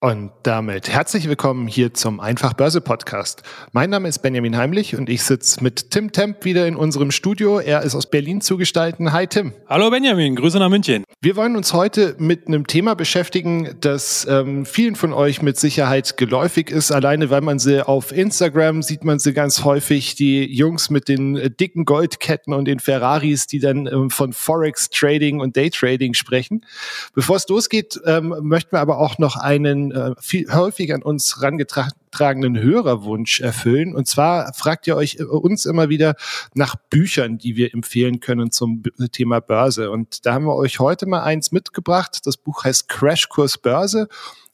Und damit herzlich willkommen hier zum Einfach Börse Podcast. Mein Name ist Benjamin Heimlich und ich sitze mit Tim Temp wieder in unserem Studio. Er ist aus Berlin zugestalten. Hi Tim. Hallo Benjamin, Grüße nach München. Wir wollen uns heute mit einem Thema beschäftigen, das ähm, vielen von euch mit Sicherheit geläufig ist. Alleine weil man sie auf Instagram sieht man sie ganz häufig, die Jungs mit den äh, dicken Goldketten und den Ferraris, die dann ähm, von Forex Trading und Day Trading sprechen. Bevor es losgeht, ähm, möchten wir aber auch noch einen äh, viel häufig an uns herangetragenen Hörerwunsch erfüllen. Und zwar fragt ihr euch äh, uns immer wieder nach Büchern, die wir empfehlen können zum Thema Börse. Und da haben wir euch heute mal eins mitgebracht. Das Buch heißt Crashkurs Börse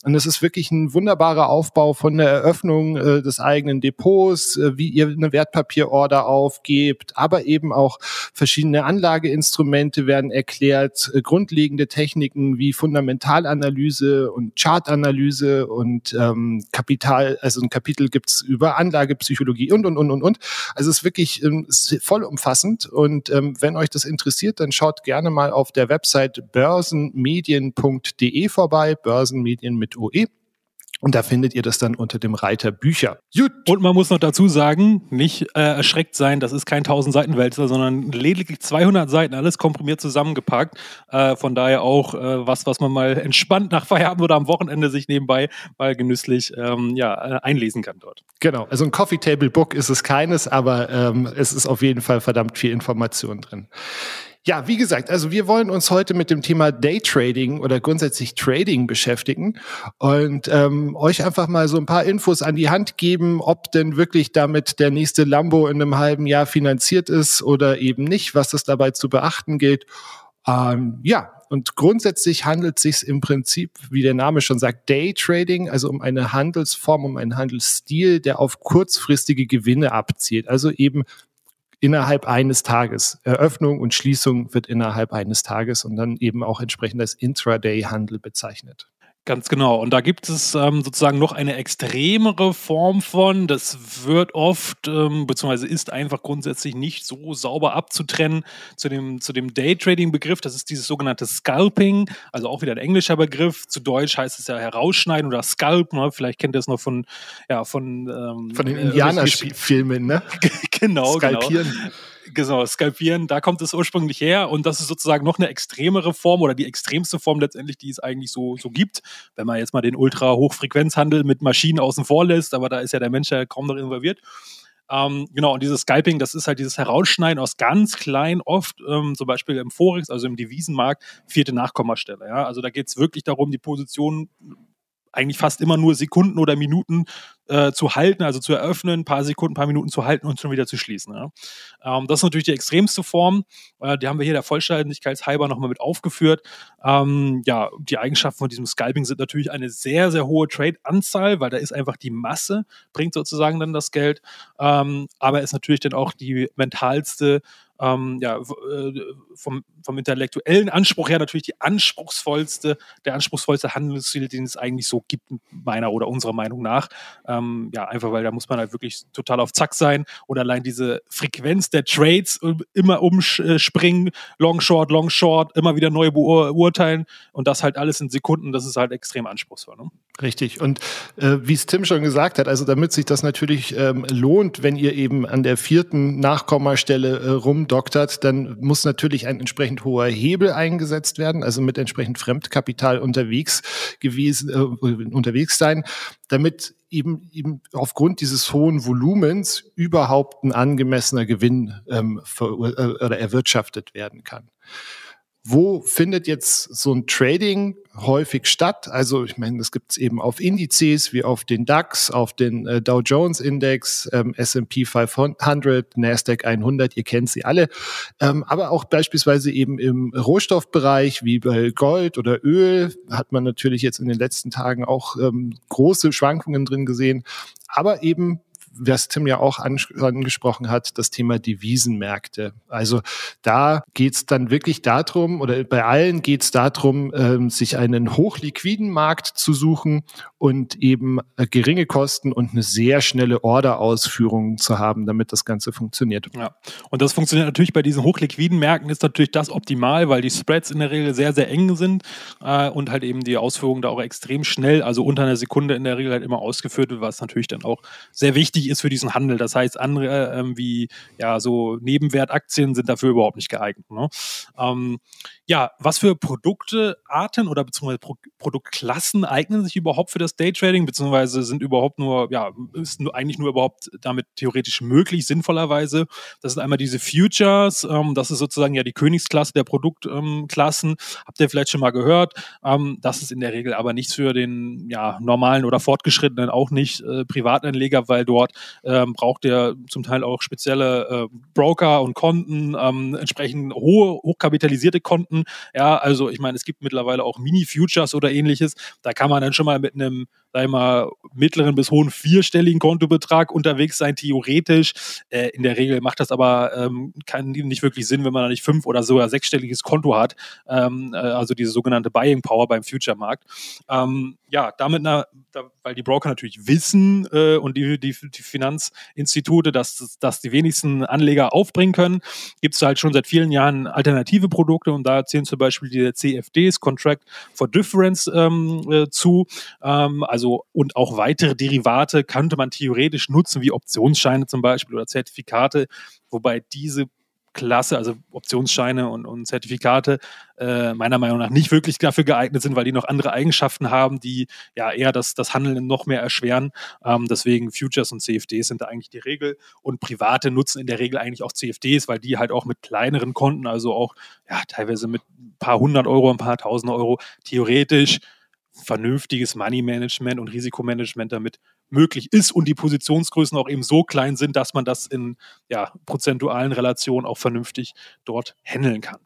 und es ist wirklich ein wunderbarer Aufbau von der Eröffnung äh, des eigenen Depots, äh, wie ihr eine Wertpapierorder aufgebt, aber eben auch verschiedene Anlageinstrumente werden erklärt, äh, grundlegende Techniken wie Fundamentalanalyse und Chartanalyse und ähm, Kapital, also ein Kapitel gibt's über Anlagepsychologie und und und und und. Also es ist wirklich ähm, vollumfassend und ähm, wenn euch das interessiert, dann schaut gerne mal auf der Website börsenmedien.de vorbei, Börsenmedien mit OE. Und da findet ihr das dann unter dem Reiter Bücher. Gut. Und man muss noch dazu sagen, nicht äh, erschreckt sein, das ist kein 1000 Seiten Wälzer, sondern lediglich 200 Seiten, alles komprimiert zusammengepackt. Äh, von daher auch äh, was, was man mal entspannt nach Feierabend oder am Wochenende sich nebenbei mal genüsslich ähm, ja, äh, einlesen kann dort. Genau, also ein Coffee Table Book ist es keines, aber ähm, es ist auf jeden Fall verdammt viel Information drin. Ja, wie gesagt, also wir wollen uns heute mit dem Thema Daytrading oder grundsätzlich Trading beschäftigen und ähm, euch einfach mal so ein paar Infos an die Hand geben, ob denn wirklich damit der nächste Lambo in einem halben Jahr finanziert ist oder eben nicht, was es dabei zu beachten gilt. Ähm, ja, und grundsätzlich handelt es sich im Prinzip, wie der Name schon sagt, Daytrading, also um eine Handelsform, um einen Handelsstil, der auf kurzfristige Gewinne abzielt. Also eben innerhalb eines Tages. Eröffnung und Schließung wird innerhalb eines Tages und dann eben auch entsprechend als Intraday-Handel bezeichnet. Ganz genau. Und da gibt es ähm, sozusagen noch eine extremere Form von. Das wird oft, ähm, beziehungsweise ist einfach grundsätzlich nicht so sauber abzutrennen zu dem, zu dem Daytrading-Begriff. Das ist dieses sogenannte Scalping, also auch wieder ein englischer Begriff. Zu Deutsch heißt es ja herausschneiden oder Scalp. Ne? Vielleicht kennt ihr es noch von, ja, von, ähm, von den äh, Indianerfilmen, ne? genau, genau. Skalpieren. genau. Genau, Skalpieren, da kommt es ursprünglich her und das ist sozusagen noch eine extremere Form oder die extremste Form letztendlich, die es eigentlich so, so gibt. Wenn man jetzt mal den Ultra-Hochfrequenzhandel mit Maschinen außen vor lässt, aber da ist ja der Mensch ja kaum noch involviert. Ähm, genau, und dieses Scalping, das ist halt dieses Herausschneiden aus ganz klein, oft ähm, zum Beispiel im Forex, also im Devisenmarkt, vierte Nachkommastelle. Ja? Also da geht es wirklich darum, die Position eigentlich fast immer nur Sekunden oder Minuten äh, zu halten, also zu eröffnen, ein paar Sekunden, ein paar Minuten zu halten und schon wieder zu schließen. Ja. Ähm, das ist natürlich die extremste Form. Äh, die haben wir hier der Vollständigkeit halber nochmal mit aufgeführt. Ähm, ja, die Eigenschaften von diesem Scalping sind natürlich eine sehr, sehr hohe Trade-Anzahl, weil da ist einfach die Masse, bringt sozusagen dann das Geld. Ähm, aber ist natürlich dann auch die mentalste ähm, ja, äh, vom, vom intellektuellen Anspruch her natürlich die anspruchsvollste, der anspruchsvollste Handelsstil, den es eigentlich so gibt, meiner oder unserer Meinung nach. Ähm, ja, einfach weil da muss man halt wirklich total auf Zack sein und allein diese Frequenz der Trades immer umspringen, Long Short, Long Short, immer wieder neu beurteilen und das halt alles in Sekunden, das ist halt extrem anspruchsvoll. Ne? Richtig. Und äh, wie es Tim schon gesagt hat, also damit sich das natürlich ähm, lohnt, wenn ihr eben an der vierten Nachkommastelle äh, rumdoktert, dann muss natürlich ein entsprechend hoher Hebel eingesetzt werden, also mit entsprechend Fremdkapital unterwegs gewesen, äh, unterwegs sein, damit eben, eben aufgrund dieses hohen Volumens überhaupt ein angemessener Gewinn ähm, äh, oder erwirtschaftet werden kann. Wo findet jetzt so ein Trading häufig statt? Also ich meine, das gibt es eben auf Indizes wie auf den DAX, auf den äh, Dow Jones Index, ähm, S&P 500, Nasdaq 100, ihr kennt sie alle. Ähm, aber auch beispielsweise eben im Rohstoffbereich wie bei Gold oder Öl hat man natürlich jetzt in den letzten Tagen auch ähm, große Schwankungen drin gesehen. Aber eben was Tim ja auch angesprochen hat, das Thema Devisenmärkte. Also da geht's dann wirklich darum, oder bei allen geht's darum, ähm, sich einen hochliquiden Markt zu suchen und eben äh, geringe Kosten und eine sehr schnelle Orderausführung zu haben, damit das Ganze funktioniert. Ja, und das funktioniert natürlich bei diesen hochliquiden Märkten ist natürlich das optimal, weil die Spreads in der Regel sehr, sehr eng sind äh, und halt eben die Ausführung da auch extrem schnell, also unter einer Sekunde in der Regel halt immer ausgeführt wird, was natürlich dann auch sehr wichtig ist für diesen Handel. Das heißt, andere ähm, wie ja so Nebenwertaktien sind dafür überhaupt nicht geeignet. Ne? Ähm, ja, was für Produkte, Arten oder beziehungsweise Pro Produktklassen eignen sich überhaupt für das Daytrading, beziehungsweise sind überhaupt nur, ja, ist nur, eigentlich nur überhaupt damit theoretisch möglich, sinnvollerweise. Das sind einmal diese Futures, ähm, das ist sozusagen ja die Königsklasse der Produktklassen. Ähm, Habt ihr vielleicht schon mal gehört. Ähm, das ist in der Regel aber nichts für den ja, normalen oder fortgeschrittenen, auch nicht äh, Privatanleger, weil dort ähm, braucht ihr zum Teil auch spezielle äh, Broker und Konten, ähm, entsprechend hohe, hochkapitalisierte Konten. Ja, also ich meine, es gibt mittlerweile auch Mini-Futures oder ähnliches. Da kann man dann schon mal mit einem mal, mittleren bis hohen vierstelligen Kontobetrag unterwegs sein, theoretisch. Äh, in der Regel macht das aber ähm, kann nicht wirklich Sinn, wenn man da nicht fünf oder sogar sechsstelliges Konto hat. Ähm, äh, also diese sogenannte Buying Power beim Future-Markt. Ähm, ja, damit, na, da, weil die Broker natürlich wissen äh, und die, die, die Finanzinstitute, dass, dass die wenigsten Anleger aufbringen können, gibt es halt schon seit vielen Jahren alternative Produkte und da zählen zum Beispiel die CFDs, Contract for Difference, ähm, äh, zu. Ähm, also also und auch weitere Derivate könnte man theoretisch nutzen, wie Optionsscheine zum Beispiel oder Zertifikate, wobei diese Klasse, also Optionsscheine und, und Zertifikate, äh, meiner Meinung nach nicht wirklich dafür geeignet sind, weil die noch andere Eigenschaften haben, die ja eher das, das Handeln noch mehr erschweren. Ähm, deswegen Futures und CFDs sind da eigentlich die Regel. Und Private nutzen in der Regel eigentlich auch CFDs, weil die halt auch mit kleineren Konten, also auch ja, teilweise mit ein paar hundert Euro, ein paar tausend Euro, theoretisch vernünftiges Money Management und Risikomanagement damit möglich ist und die Positionsgrößen auch eben so klein sind, dass man das in ja, prozentualen Relationen auch vernünftig dort handeln kann.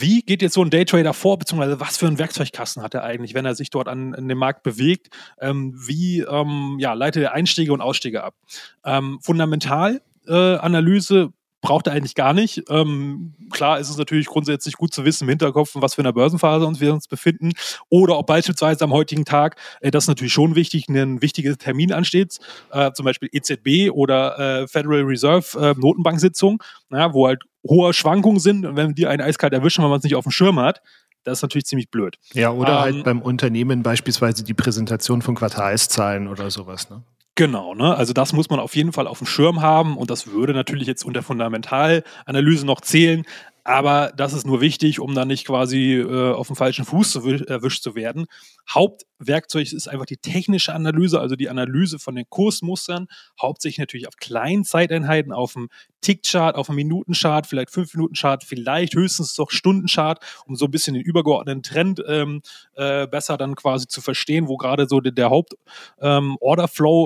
Wie geht jetzt so ein Daytrader vor, beziehungsweise was für einen Werkzeugkasten hat er eigentlich, wenn er sich dort an, an dem Markt bewegt? Ähm, wie ähm, ja, leitet er Einstiege und Ausstiege ab? Ähm, Fundamentalanalyse äh, braucht er eigentlich gar nicht. Ähm, klar ist es natürlich grundsätzlich gut zu wissen im Hinterkopf, was für eine Börsenphase uns wir uns befinden. Oder ob beispielsweise am heutigen Tag, äh, das ist natürlich schon wichtig, ein wichtiger Termin ansteht, äh, zum Beispiel EZB oder äh, Federal Reserve äh, Notenbanksitzung, ja, wo halt hohe Schwankungen sind. Und wenn die einen eiskalt erwischen, wenn man es nicht auf dem Schirm hat, das ist natürlich ziemlich blöd. Ja, oder halt ähm, halt beim Unternehmen beispielsweise die Präsentation von Quartalszahlen oder sowas. Ne? Genau, ne? Also das muss man auf jeden Fall auf dem Schirm haben und das würde natürlich jetzt unter Fundamentalanalyse noch zählen, aber das ist nur wichtig, um dann nicht quasi äh, auf dem falschen Fuß zu, erwischt zu werden. Hauptwerkzeug ist einfach die technische Analyse, also die Analyse von den Kursmustern, hauptsächlich natürlich auf kleinen Zeiteinheiten, auf dem Tickchart, auf dem Minutenchart, vielleicht fünf Minuten Chart, vielleicht höchstens doch Stundenchart, um so ein bisschen den übergeordneten Trend ähm, äh, besser dann quasi zu verstehen, wo gerade so der, der Haupt ähm,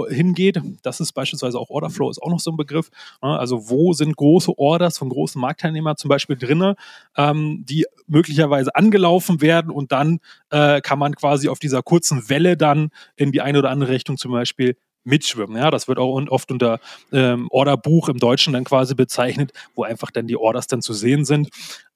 hingeht. Das ist beispielsweise auch Orderflow ist auch noch so ein Begriff. Ne? Also wo sind große Orders von großen Marktteilnehmern zum Beispiel drin? Drinne, ähm, die möglicherweise angelaufen werden und dann äh, kann man quasi auf dieser kurzen Welle dann in die eine oder andere Richtung zum Beispiel mitschwimmen. Ja, das wird auch oft unter ähm, Orderbuch im Deutschen dann quasi bezeichnet, wo einfach dann die Orders dann zu sehen sind.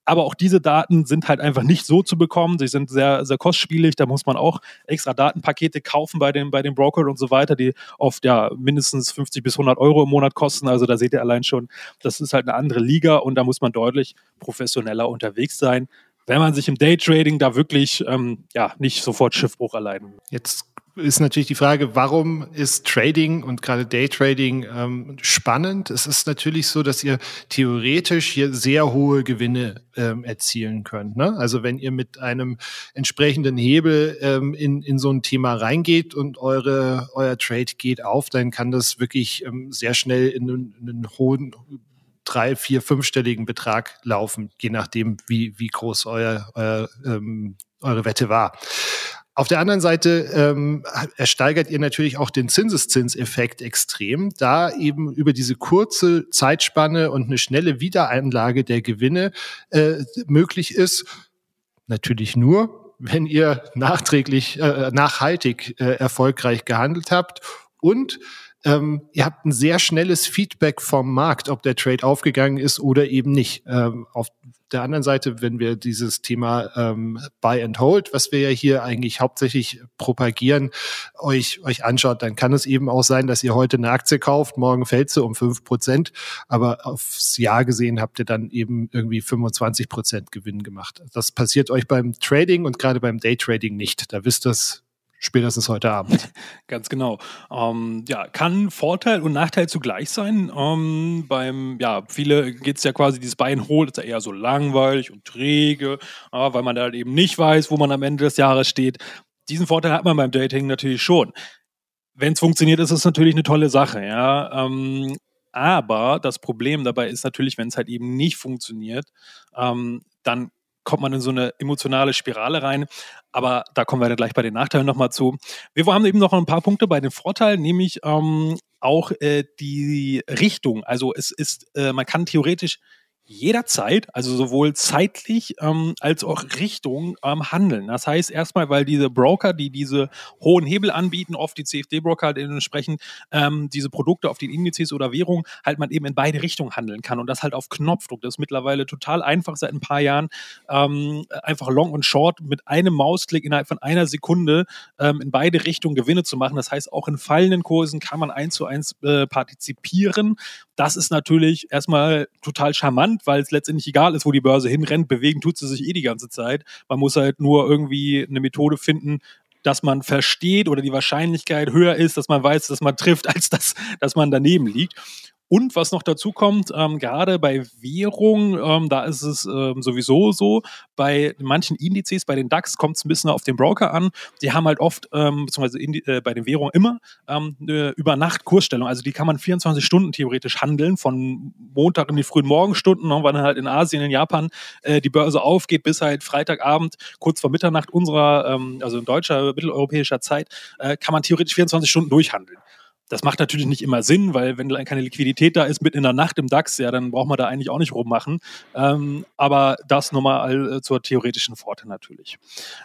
Aber auch diese Daten sind halt einfach nicht so zu bekommen. Sie sind sehr, sehr kostspielig. Da muss man auch extra Datenpakete kaufen bei den, bei den Brokern und so weiter, die oft ja mindestens 50 bis 100 Euro im Monat kosten. Also da seht ihr allein schon, das ist halt eine andere Liga und da muss man deutlich professioneller unterwegs sein, wenn man sich im Daytrading da wirklich ähm, ja, nicht sofort Schiffbruch erleiden will. Jetzt ist natürlich die Frage, warum ist Trading und gerade Daytrading ähm, spannend? Es ist natürlich so, dass ihr theoretisch hier sehr hohe Gewinne ähm, erzielen könnt. Ne? Also wenn ihr mit einem entsprechenden Hebel ähm, in, in so ein Thema reingeht und eure, euer Trade geht auf, dann kann das wirklich ähm, sehr schnell in einen, in einen hohen drei, vier, fünfstelligen Betrag laufen, je nachdem, wie, wie groß euer, euer ähm, eure Wette war. Auf der anderen Seite ähm, ersteigert ihr natürlich auch den Zinseszinseffekt extrem, da eben über diese kurze Zeitspanne und eine schnelle Wiedereinlage der Gewinne äh, möglich ist. Natürlich nur, wenn ihr nachträglich, äh, nachhaltig äh, erfolgreich gehandelt habt und ähm, ihr habt ein sehr schnelles Feedback vom Markt, ob der Trade aufgegangen ist oder eben nicht. Ähm, auf der anderen Seite, wenn wir dieses Thema ähm, Buy and Hold, was wir ja hier eigentlich hauptsächlich propagieren, euch, euch anschaut, dann kann es eben auch sein, dass ihr heute eine Aktie kauft, morgen fällt sie um fünf Prozent, aber aufs Jahr gesehen habt ihr dann eben irgendwie 25 Prozent Gewinn gemacht. Das passiert euch beim Trading und gerade beim Daytrading nicht. Da wisst ihr spätestens heute Abend. Ganz genau. Ähm, ja, kann Vorteil und Nachteil zugleich sein. Ähm, beim, ja, viele geht es ja quasi, dieses Bein holt, ist ja eher so langweilig und träge, äh, weil man da halt eben nicht weiß, wo man am Ende des Jahres steht. Diesen Vorteil hat man beim Dating natürlich schon. Wenn es funktioniert, ist es natürlich eine tolle Sache, ja. Ähm, aber das Problem dabei ist natürlich, wenn es halt eben nicht funktioniert, ähm, dann kommt man in so eine emotionale Spirale rein. Aber da kommen wir dann gleich bei den Nachteilen nochmal zu. Wir haben eben noch ein paar Punkte bei den Vorteilen, nämlich ähm, auch äh, die Richtung. Also es ist, äh, man kann theoretisch jederzeit, also sowohl zeitlich ähm, als auch Richtung ähm, handeln. Das heißt erstmal, weil diese Broker, die diese hohen Hebel anbieten, oft die CFD-Broker halt entsprechend ähm, diese Produkte auf den Indizes oder Währungen, halt man eben in beide Richtungen handeln kann und das halt auf Knopfdruck. Das ist mittlerweile total einfach seit ein paar Jahren, ähm, einfach Long und Short mit einem Mausklick innerhalb von einer Sekunde ähm, in beide Richtungen Gewinne zu machen. Das heißt, auch in fallenden Kursen kann man eins zu eins äh, partizipieren. Das ist natürlich erstmal total charmant spannend, weil es letztendlich egal ist, wo die Börse hinrennt. Bewegen tut sie sich eh die ganze Zeit. Man muss halt nur irgendwie eine Methode finden, dass man versteht oder die Wahrscheinlichkeit höher ist, dass man weiß, dass man trifft, als dass, dass man daneben liegt. Und was noch dazu kommt, ähm, gerade bei Währung, ähm, da ist es ähm, sowieso so, bei manchen Indizes, bei den DAX kommt es ein bisschen auf den Broker an. Die haben halt oft, ähm, beziehungsweise Indi äh, bei den Währungen immer, ähm, eine über Nacht Kursstellung. Also die kann man 24 Stunden theoretisch handeln, von Montag in die frühen Morgenstunden, ne, wann halt in Asien, in Japan äh, die Börse aufgeht, bis halt Freitagabend, kurz vor Mitternacht unserer, ähm, also in deutscher, mitteleuropäischer Zeit, äh, kann man theoretisch 24 Stunden durchhandeln. Das macht natürlich nicht immer Sinn, weil wenn keine Liquidität da ist, mitten in der Nacht im DAX, ja, dann braucht man da eigentlich auch nicht rummachen. Ähm, aber das nochmal äh, zur theoretischen Vorteil natürlich.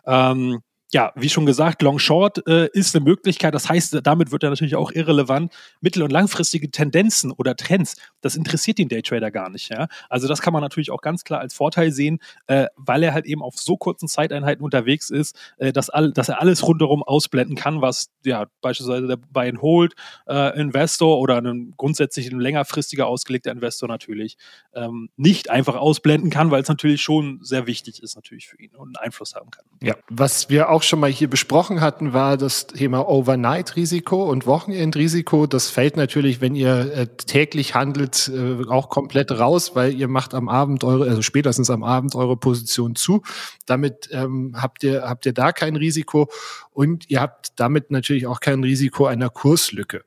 Ähm, ja, wie schon gesagt, Long Short äh, ist eine Möglichkeit. Das heißt, damit wird er natürlich auch irrelevant. Mittel- und langfristige Tendenzen oder Trends, das interessiert den Daytrader gar nicht. Ja? Also das kann man natürlich auch ganz klar als Vorteil sehen, äh, weil er halt eben auf so kurzen Zeiteinheiten unterwegs ist, äh, dass, all, dass er alles rundherum ausblenden kann, was ja beispielsweise der Buy and Hold äh, Investor oder ein grundsätzlich ein längerfristiger ausgelegter Investor natürlich ähm, nicht einfach ausblenden kann, weil es natürlich schon sehr wichtig ist natürlich für ihn und einen Einfluss haben kann. Ja, was wir auch auch schon mal hier besprochen hatten, war das Thema Overnight-Risiko und Wochenend-Risiko. Das fällt natürlich, wenn ihr äh, täglich handelt, äh, auch komplett raus, weil ihr macht am Abend eure, also spätestens am Abend eure Position zu. Damit ähm, habt ihr habt ihr da kein Risiko und ihr habt damit natürlich auch kein Risiko einer Kurslücke.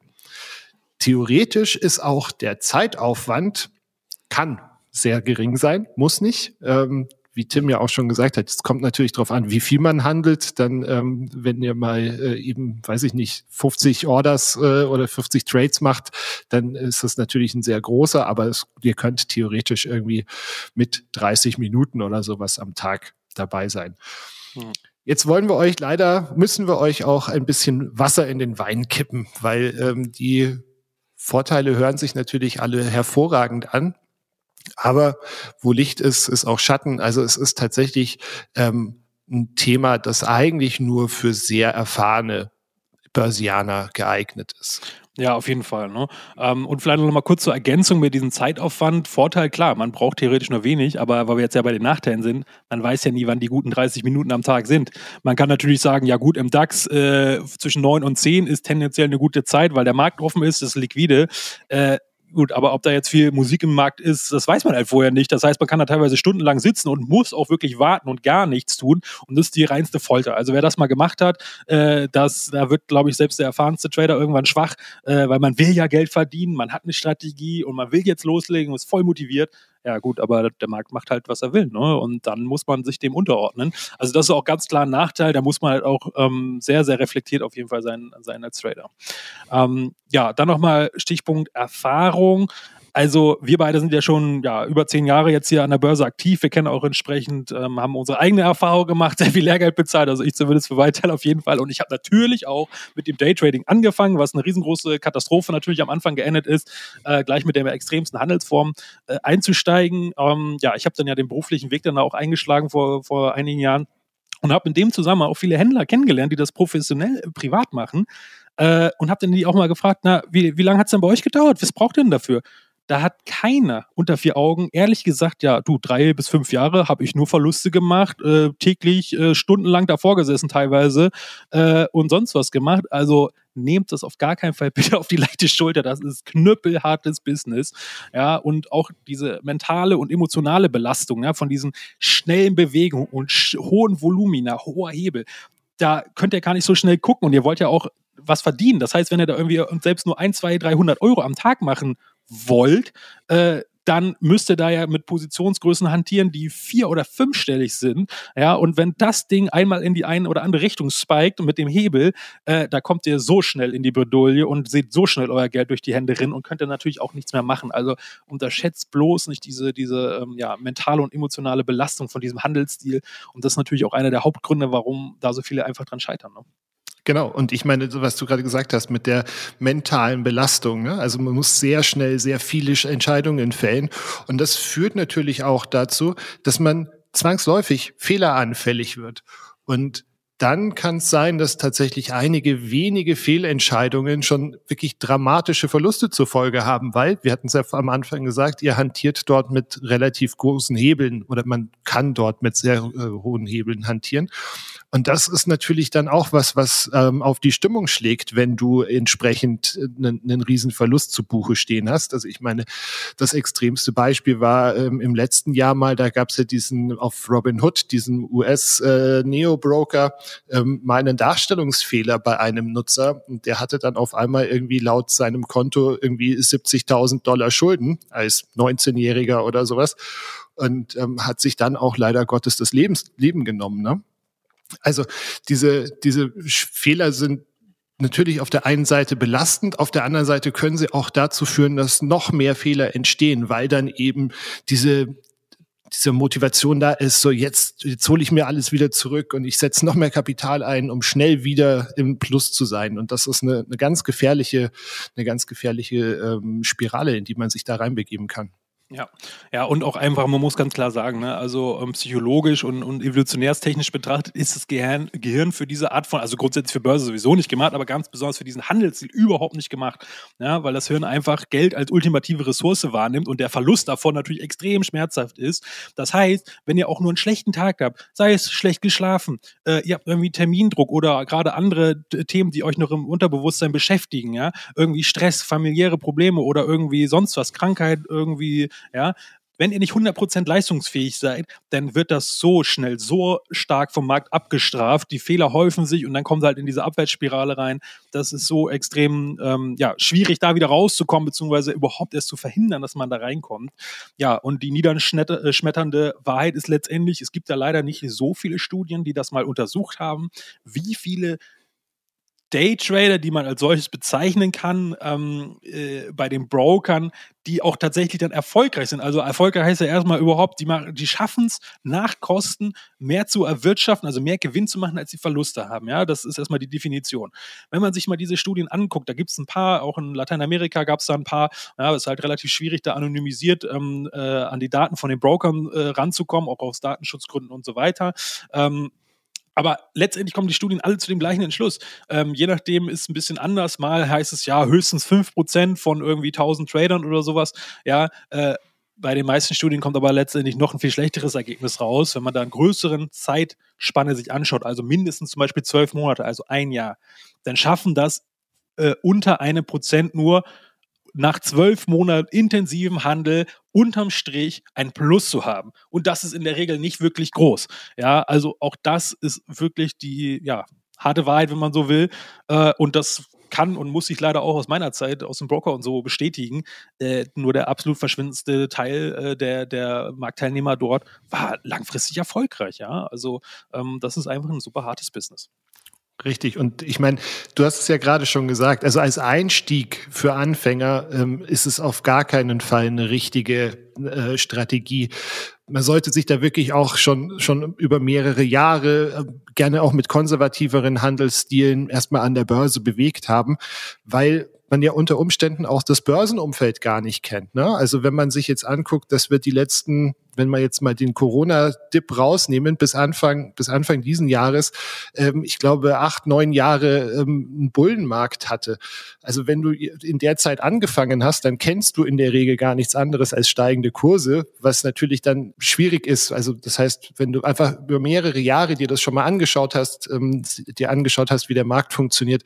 Theoretisch ist auch der Zeitaufwand kann sehr gering sein, muss nicht. Ähm, wie Tim ja auch schon gesagt hat, es kommt natürlich darauf an, wie viel man handelt. Dann, ähm, wenn ihr mal äh, eben, weiß ich nicht, 50 Orders äh, oder 50 Trades macht, dann ist das natürlich ein sehr großer, aber es, ihr könnt theoretisch irgendwie mit 30 Minuten oder sowas am Tag dabei sein. Hm. Jetzt wollen wir euch leider, müssen wir euch auch ein bisschen Wasser in den Wein kippen, weil ähm, die Vorteile hören sich natürlich alle hervorragend an. Aber wo Licht ist, ist auch Schatten. Also es ist tatsächlich ähm, ein Thema, das eigentlich nur für sehr erfahrene Börsianer geeignet ist. Ja, auf jeden Fall. Ne? Ähm, und vielleicht noch mal kurz zur Ergänzung mit diesem Zeitaufwand. Vorteil, klar, man braucht theoretisch nur wenig, aber weil wir jetzt ja bei den Nachteilen sind, man weiß ja nie, wann die guten 30 Minuten am Tag sind. Man kann natürlich sagen, ja gut, im DAX äh, zwischen 9 und 10 ist tendenziell eine gute Zeit, weil der Markt offen ist, ist liquide. Äh, Gut, aber ob da jetzt viel Musik im Markt ist, das weiß man halt vorher nicht. Das heißt, man kann da teilweise stundenlang sitzen und muss auch wirklich warten und gar nichts tun. Und das ist die reinste Folter. Also wer das mal gemacht hat, äh, das, da wird, glaube ich, selbst der erfahrenste Trader irgendwann schwach, äh, weil man will ja Geld verdienen, man hat eine Strategie und man will jetzt loslegen und ist voll motiviert. Ja gut, aber der Markt macht halt, was er will. Ne? Und dann muss man sich dem unterordnen. Also das ist auch ganz klar ein Nachteil. Da muss man halt auch ähm, sehr, sehr reflektiert auf jeden Fall sein, sein als Trader. Ähm, ja, dann nochmal Stichpunkt Erfahrung. Also wir beide sind ja schon ja, über zehn Jahre jetzt hier an der Börse aktiv. Wir kennen auch entsprechend, ähm, haben unsere eigene Erfahrung gemacht, sehr viel Lehrgeld bezahlt. Also ich zumindest für Weiteil auf jeden Fall. Und ich habe natürlich auch mit dem Daytrading angefangen, was eine riesengroße Katastrophe natürlich am Anfang geendet ist, äh, gleich mit der extremsten Handelsform äh, einzusteigen. Ähm, ja, ich habe dann ja den beruflichen Weg dann auch eingeschlagen vor, vor einigen Jahren und habe in dem Zusammenhang auch viele Händler kennengelernt, die das professionell äh, privat machen. Äh, und habe dann die auch mal gefragt, na, wie, wie lange hat es denn bei euch gedauert? Was braucht ihr denn dafür? Da hat keiner unter vier Augen ehrlich gesagt, ja, du, drei bis fünf Jahre habe ich nur Verluste gemacht, äh, täglich äh, stundenlang davor gesessen teilweise äh, und sonst was gemacht. Also nehmt das auf gar keinen Fall bitte auf die leichte Schulter. Das ist knüppelhartes Business. Ja, und auch diese mentale und emotionale Belastung ja, von diesen schnellen Bewegungen und hohen Volumina, hoher Hebel. Da könnt ihr gar nicht so schnell gucken und ihr wollt ja auch was verdienen. Das heißt, wenn ihr da irgendwie selbst nur ein, zwei, 300 Euro am Tag machen wollt, äh, dann müsst ihr da ja mit Positionsgrößen hantieren, die vier- oder fünfstellig sind. Ja, und wenn das Ding einmal in die eine oder andere Richtung spiked mit dem Hebel, äh, da kommt ihr so schnell in die Bredouille und seht so schnell euer Geld durch die Hände rinnen und könnt ihr natürlich auch nichts mehr machen. Also unterschätzt bloß nicht diese, diese ähm, ja, mentale und emotionale Belastung von diesem Handelsstil. Und das ist natürlich auch einer der Hauptgründe, warum da so viele einfach dran scheitern. Ne? Genau, und ich meine, was du gerade gesagt hast mit der mentalen Belastung. Ne? Also man muss sehr schnell sehr viele Entscheidungen fällen. Und das führt natürlich auch dazu, dass man zwangsläufig fehleranfällig wird. Und dann kann es sein, dass tatsächlich einige wenige Fehlentscheidungen schon wirklich dramatische Verluste zur Folge haben, weil, wir hatten es ja am Anfang gesagt, ihr hantiert dort mit relativ großen Hebeln oder man kann dort mit sehr äh, hohen Hebeln hantieren. Und das ist natürlich dann auch was, was ähm, auf die Stimmung schlägt, wenn du entsprechend einen, einen riesen Verlust zu Buche stehen hast. Also ich meine, das extremste Beispiel war ähm, im letzten Jahr mal, da gab es ja diesen auf Robinhood, diesen US-Neo-Broker, äh, ähm, mal einen Darstellungsfehler bei einem Nutzer. Und der hatte dann auf einmal irgendwie laut seinem Konto irgendwie 70.000 Dollar Schulden als 19-Jähriger oder sowas und ähm, hat sich dann auch leider Gottes das Lebens Leben genommen. Ne? Also diese, diese Fehler sind natürlich auf der einen Seite belastend, auf der anderen Seite können sie auch dazu führen, dass noch mehr Fehler entstehen, weil dann eben diese diese Motivation da ist, so jetzt, jetzt hole ich mir alles wieder zurück und ich setze noch mehr Kapital ein, um schnell wieder im Plus zu sein. Und das ist eine, eine ganz gefährliche, eine ganz gefährliche ähm, Spirale, in die man sich da reinbegeben kann. Ja, ja, und auch einfach, man muss ganz klar sagen, ne, also ähm, psychologisch und, und evolutionärstechnisch betrachtet ist das Gehirn, Gehirn für diese Art von, also grundsätzlich für Börse sowieso nicht gemacht, aber ganz besonders für diesen Handelsziel überhaupt nicht gemacht. Ja, weil das Hirn einfach Geld als ultimative Ressource wahrnimmt und der Verlust davon natürlich extrem schmerzhaft ist. Das heißt, wenn ihr auch nur einen schlechten Tag habt, sei es schlecht geschlafen, äh, ihr habt irgendwie Termindruck oder gerade andere Themen, die euch noch im Unterbewusstsein beschäftigen, ja, irgendwie Stress, familiäre Probleme oder irgendwie sonst was, Krankheit, irgendwie ja, wenn ihr nicht 100% leistungsfähig seid, dann wird das so schnell, so stark vom Markt abgestraft. Die Fehler häufen sich und dann kommt halt in diese Abwärtsspirale rein. Das ist so extrem ähm, ja, schwierig, da wieder rauszukommen, beziehungsweise überhaupt erst zu verhindern, dass man da reinkommt. Ja, und die niederschmetternde Wahrheit ist letztendlich, es gibt da leider nicht so viele Studien, die das mal untersucht haben, wie viele Daytrader, die man als solches bezeichnen kann, ähm, äh, bei den Brokern, die auch tatsächlich dann erfolgreich sind. Also erfolgreich heißt ja erstmal überhaupt, die, die schaffen es nach Kosten mehr zu erwirtschaften, also mehr Gewinn zu machen, als sie Verluste haben. Ja, das ist erstmal die Definition. Wenn man sich mal diese Studien anguckt, da gibt es ein paar, auch in Lateinamerika gab es da ein paar, ja, es ist halt relativ schwierig, da anonymisiert ähm, äh, an die Daten von den Brokern äh, ranzukommen, auch aus Datenschutzgründen und so weiter. Ähm, aber letztendlich kommen die Studien alle zu dem gleichen Entschluss. Ähm, je nachdem ist es ein bisschen anders. Mal heißt es ja höchstens 5% von irgendwie 1000 Tradern oder sowas. Ja, äh, bei den meisten Studien kommt aber letztendlich noch ein viel schlechteres Ergebnis raus, wenn man da einen größeren Zeitspanne sich anschaut, also mindestens zum Beispiel zwölf Monate, also ein Jahr, dann schaffen das äh, unter einem Prozent nur nach zwölf Monaten intensivem Handel unterm Strich ein Plus zu haben. Und das ist in der Regel nicht wirklich groß. Ja, also auch das ist wirklich die, ja, harte Wahrheit, wenn man so will. Äh, und das kann und muss sich leider auch aus meiner Zeit aus dem Broker und so bestätigen. Äh, nur der absolut verschwindendste Teil äh, der, der Marktteilnehmer dort war langfristig erfolgreich. Ja, also ähm, das ist einfach ein super hartes Business. Richtig. Und ich meine, du hast es ja gerade schon gesagt, also als Einstieg für Anfänger ähm, ist es auf gar keinen Fall eine richtige äh, Strategie. Man sollte sich da wirklich auch schon, schon über mehrere Jahre, äh, gerne auch mit konservativeren Handelsstilen erstmal an der Börse bewegt haben, weil man ja unter Umständen auch das Börsenumfeld gar nicht kennt. Ne? Also wenn man sich jetzt anguckt, dass wir die letzten wenn wir jetzt mal den Corona-Dip rausnehmen, bis Anfang, bis Anfang diesen Jahres, ähm, ich glaube, acht, neun Jahre ähm, einen Bullenmarkt hatte. Also wenn du in der Zeit angefangen hast, dann kennst du in der Regel gar nichts anderes als steigende Kurse, was natürlich dann schwierig ist. Also das heißt, wenn du einfach über mehrere Jahre dir das schon mal angeschaut hast, ähm, dir angeschaut hast, wie der Markt funktioniert,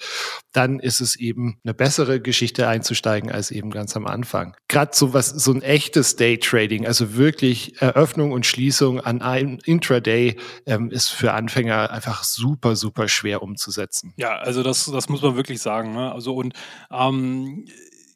dann ist es eben eine bessere Geschichte einzusteigen als eben ganz am Anfang. Gerade so was, so ein echtes Daytrading, also wirklich Eröffnung und Schließung an einem Intraday ähm, ist für Anfänger einfach super, super schwer umzusetzen. Ja, also das, das muss man wirklich sagen. Ne? Also und ähm,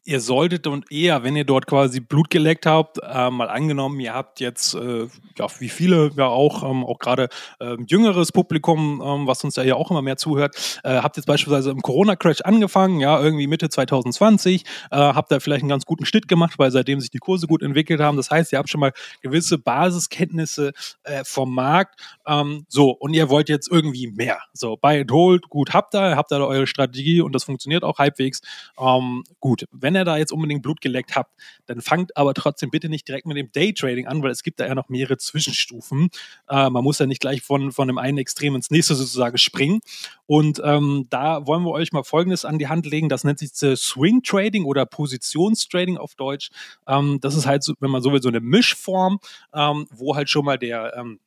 ihr solltet und eher, wenn ihr dort quasi Blut geleckt habt, äh, mal angenommen, ihr habt jetzt, äh, ja, wie viele ja auch, ähm, auch gerade äh, jüngeres Publikum, ähm, was uns ja hier auch immer mehr zuhört, äh, habt jetzt beispielsweise im Corona-Crash angefangen, ja, irgendwie Mitte 2020, äh, habt da vielleicht einen ganz guten Schnitt gemacht, weil seitdem sich die Kurse gut entwickelt haben. Das heißt, ihr habt schon mal gewisse Basiskenntnisse äh, vom Markt. Ähm, so, und ihr wollt jetzt irgendwie mehr. So, buy and hold, gut, habt ihr, habt da eure Strategie und das funktioniert auch halbwegs. Ähm, gut, wenn wenn ihr da jetzt unbedingt Blut geleckt habt, dann fangt aber trotzdem bitte nicht direkt mit dem Daytrading an, weil es gibt da ja noch mehrere Zwischenstufen. Äh, man muss ja nicht gleich von, von dem einen Extrem ins nächste sozusagen springen. Und ähm, da wollen wir euch mal Folgendes an die Hand legen. Das nennt sich Swing Trading oder Positionstrading auf Deutsch. Ähm, das ist halt, so, wenn man so will, so eine Mischform, ähm, wo halt schon mal der ähm,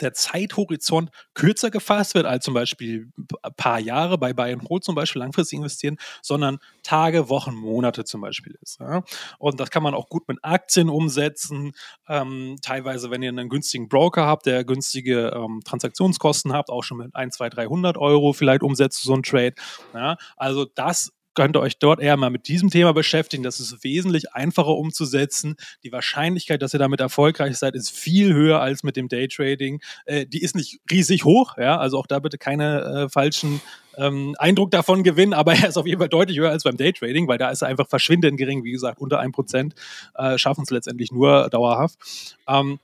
der Zeithorizont kürzer gefasst wird als zum Beispiel ein paar Jahre bei and Hold zum Beispiel langfristig investieren, sondern Tage, Wochen, Monate zum Beispiel ist. Ja? Und das kann man auch gut mit Aktien umsetzen. Ähm, teilweise, wenn ihr einen günstigen Broker habt, der günstige ähm, Transaktionskosten habt, auch schon mit 1, 2, 300 Euro vielleicht umsetzt so ein Trade. Ja? Also das könnt ihr euch dort eher mal mit diesem Thema beschäftigen. Das ist wesentlich einfacher umzusetzen. Die Wahrscheinlichkeit, dass ihr damit erfolgreich seid, ist viel höher als mit dem Daytrading. Äh, die ist nicht riesig hoch, ja, also auch da bitte keine äh, falschen ähm, Eindruck davon gewinnen, aber er ist auf jeden Fall deutlich höher als beim Daytrading, weil da ist er einfach verschwindend gering, wie gesagt, unter 1% äh, schaffen es letztendlich nur dauerhaft. Ähm,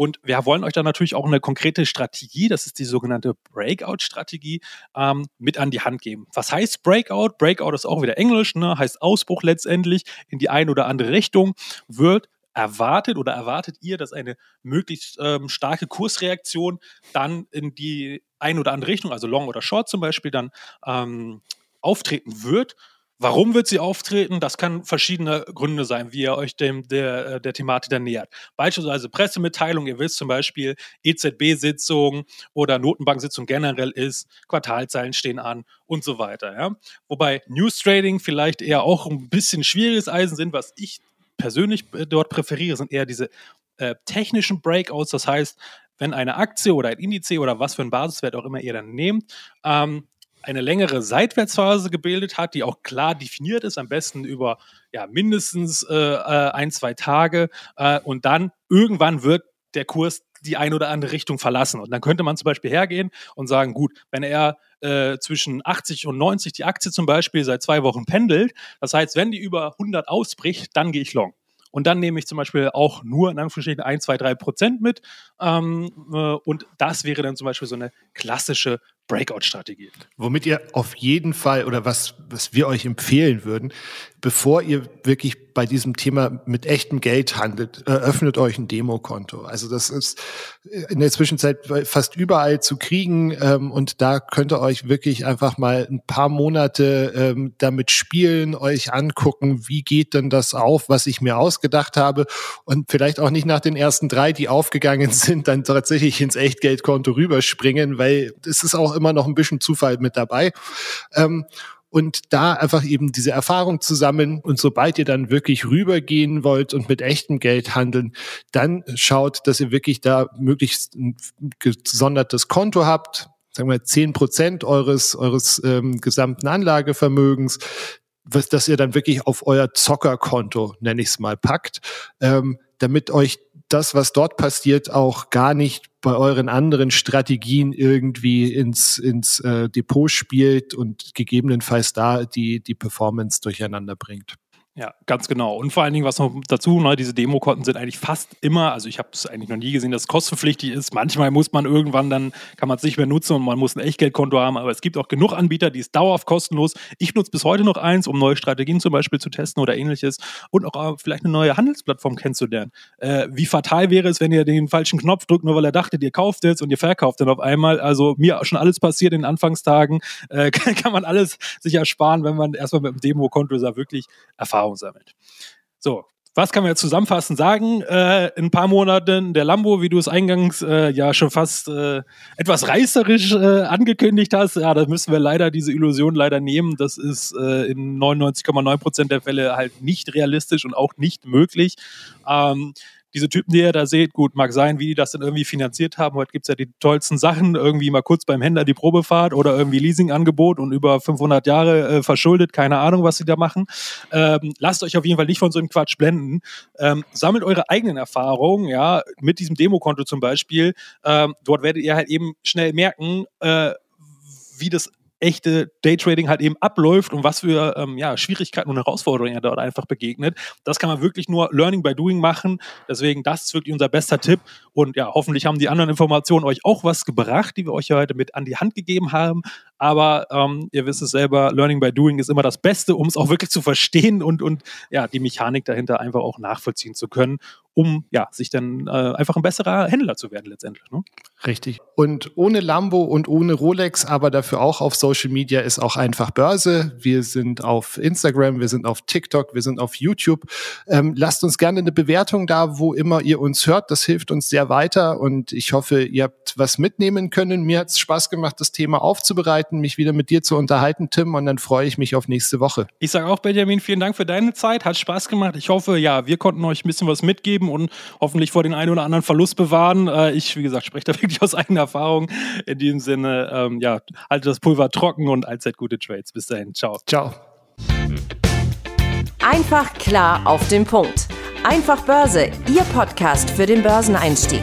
und wir wollen euch dann natürlich auch eine konkrete Strategie, das ist die sogenannte Breakout-Strategie, ähm, mit an die Hand geben. Was heißt Breakout? Breakout ist auch wieder Englisch, ne? heißt Ausbruch letztendlich in die eine oder andere Richtung, wird erwartet oder erwartet ihr, dass eine möglichst ähm, starke Kursreaktion dann in die eine oder andere Richtung, also Long oder Short zum Beispiel, dann ähm, auftreten wird Warum wird sie auftreten? Das kann verschiedene Gründe sein, wie ihr euch dem, der, äh, der Thematik dann nähert. Beispielsweise Pressemitteilung, ihr wisst zum Beispiel EZB-Sitzung oder Notenbank-Sitzung generell ist, Quartalzahlen stehen an und so weiter. Ja? Wobei News Trading vielleicht eher auch ein bisschen schwieriges Eisen sind, was ich persönlich äh, dort präferiere, sind eher diese äh, technischen Breakouts. Das heißt, wenn eine Aktie oder ein Indiz oder was für ein Basiswert auch immer ihr dann nehmt, ähm, eine längere Seitwärtsphase gebildet hat, die auch klar definiert ist, am besten über ja, mindestens äh, äh, ein, zwei Tage. Äh, und dann irgendwann wird der Kurs die eine oder andere Richtung verlassen. Und dann könnte man zum Beispiel hergehen und sagen, gut, wenn er äh, zwischen 80 und 90 die Aktie zum Beispiel seit zwei Wochen pendelt, das heißt, wenn die über 100 ausbricht, dann gehe ich long. Und dann nehme ich zum Beispiel auch nur in Anführungsstrichen 1, 2, 3 Prozent mit. Ähm, äh, und das wäre dann zum Beispiel so eine klassische Breakout-Strategie. Womit ihr auf jeden Fall oder was, was wir euch empfehlen würden, bevor ihr wirklich bei diesem Thema mit echtem Geld handelt, öffnet euch ein Demokonto. Also das ist in der Zwischenzeit fast überall zu kriegen ähm, und da könnt ihr euch wirklich einfach mal ein paar Monate ähm, damit spielen, euch angucken, wie geht denn das auf, was ich mir ausgedacht habe und vielleicht auch nicht nach den ersten drei, die aufgegangen sind, dann tatsächlich ins Echtgeldkonto rüberspringen, weil es ist auch immer noch ein bisschen Zufall mit dabei. Ähm, und da einfach eben diese Erfahrung zu sammeln. Und sobald ihr dann wirklich rübergehen wollt und mit echtem Geld handeln, dann schaut, dass ihr wirklich da möglichst ein gesondertes Konto habt. Sagen wir zehn Prozent eures, eures ähm, gesamten Anlagevermögens, was, dass ihr dann wirklich auf euer Zockerkonto, nenne ich es mal, packt, ähm, damit euch das, was dort passiert, auch gar nicht bei euren anderen Strategien irgendwie ins, ins äh, Depot spielt und gegebenenfalls da die, die Performance durcheinander bringt. Ja, ganz genau. Und vor allen Dingen, was noch dazu, ne, diese Demokonten sind eigentlich fast immer, also ich habe es eigentlich noch nie gesehen, dass es kostenpflichtig ist. Manchmal muss man irgendwann dann, kann man es nicht mehr nutzen und man muss ein Echtgeldkonto haben, aber es gibt auch genug Anbieter, die ist dauerhaft kostenlos. Ich nutze bis heute noch eins, um neue Strategien zum Beispiel zu testen oder ähnliches und auch äh, vielleicht eine neue Handelsplattform kennenzulernen. Äh, wie fatal wäre es, wenn ihr den falschen Knopf drückt, nur weil er dachte, ihr kauft jetzt und ihr verkauft dann auf einmal. Also mir schon alles passiert in den Anfangstagen, äh, kann, kann man alles sich ersparen, wenn man erstmal mit dem Demokonto da wirklich Erfahrung Erfahrung sammelt. So, was kann man jetzt zusammenfassend sagen? Äh, in ein paar Monaten der Lambo, wie du es eingangs äh, ja schon fast äh, etwas reißerisch äh, angekündigt hast, ja, da müssen wir leider diese Illusion leider nehmen. Das ist äh, in 99,9 Prozent der Fälle halt nicht realistisch und auch nicht möglich. Ähm, diese Typen, die ihr da seht, gut, mag sein, wie die das dann irgendwie finanziert haben. Heute gibt's ja die tollsten Sachen, irgendwie mal kurz beim Händler die Probefahrt oder irgendwie Leasingangebot und über 500 Jahre äh, verschuldet, keine Ahnung, was sie da machen. Ähm, lasst euch auf jeden Fall nicht von so einem Quatsch blenden. Ähm, sammelt eure eigenen Erfahrungen, ja, mit diesem Demokonto zum Beispiel. Ähm, dort werdet ihr halt eben schnell merken, äh, wie das echte Daytrading halt eben abläuft und was für ähm, ja, Schwierigkeiten und Herausforderungen er dort einfach begegnet. Das kann man wirklich nur Learning by Doing machen. Deswegen, das ist wirklich unser bester Tipp. Und ja, hoffentlich haben die anderen Informationen euch auch was gebracht, die wir euch heute mit an die Hand gegeben haben. Aber ähm, ihr wisst es selber, Learning by Doing ist immer das Beste, um es auch wirklich zu verstehen und, und ja, die Mechanik dahinter einfach auch nachvollziehen zu können, um ja, sich dann äh, einfach ein besserer Händler zu werden letztendlich. Ne? Richtig. Und ohne Lambo und ohne Rolex, aber dafür auch auf Social Media ist auch einfach Börse. Wir sind auf Instagram, wir sind auf TikTok, wir sind auf YouTube. Ähm, lasst uns gerne eine Bewertung da, wo immer ihr uns hört. Das hilft uns sehr weiter und ich hoffe, ihr habt was mitnehmen können. Mir hat es Spaß gemacht, das Thema aufzubereiten vorbereiten, mich wieder mit dir zu unterhalten, Tim, und dann freue ich mich auf nächste Woche. Ich sage auch, Benjamin, vielen Dank für deine Zeit. Hat Spaß gemacht. Ich hoffe, ja, wir konnten euch ein bisschen was mitgeben und hoffentlich vor den einen oder anderen Verlust bewahren. Äh, ich, wie gesagt, spreche da wirklich aus eigener Erfahrung. In diesem Sinne, ähm, ja, halte das Pulver trocken und allzeit gute Trades. Bis dahin. Ciao. Ciao. Einfach klar auf den Punkt. Einfach Börse, Ihr Podcast für den Börseneinstieg.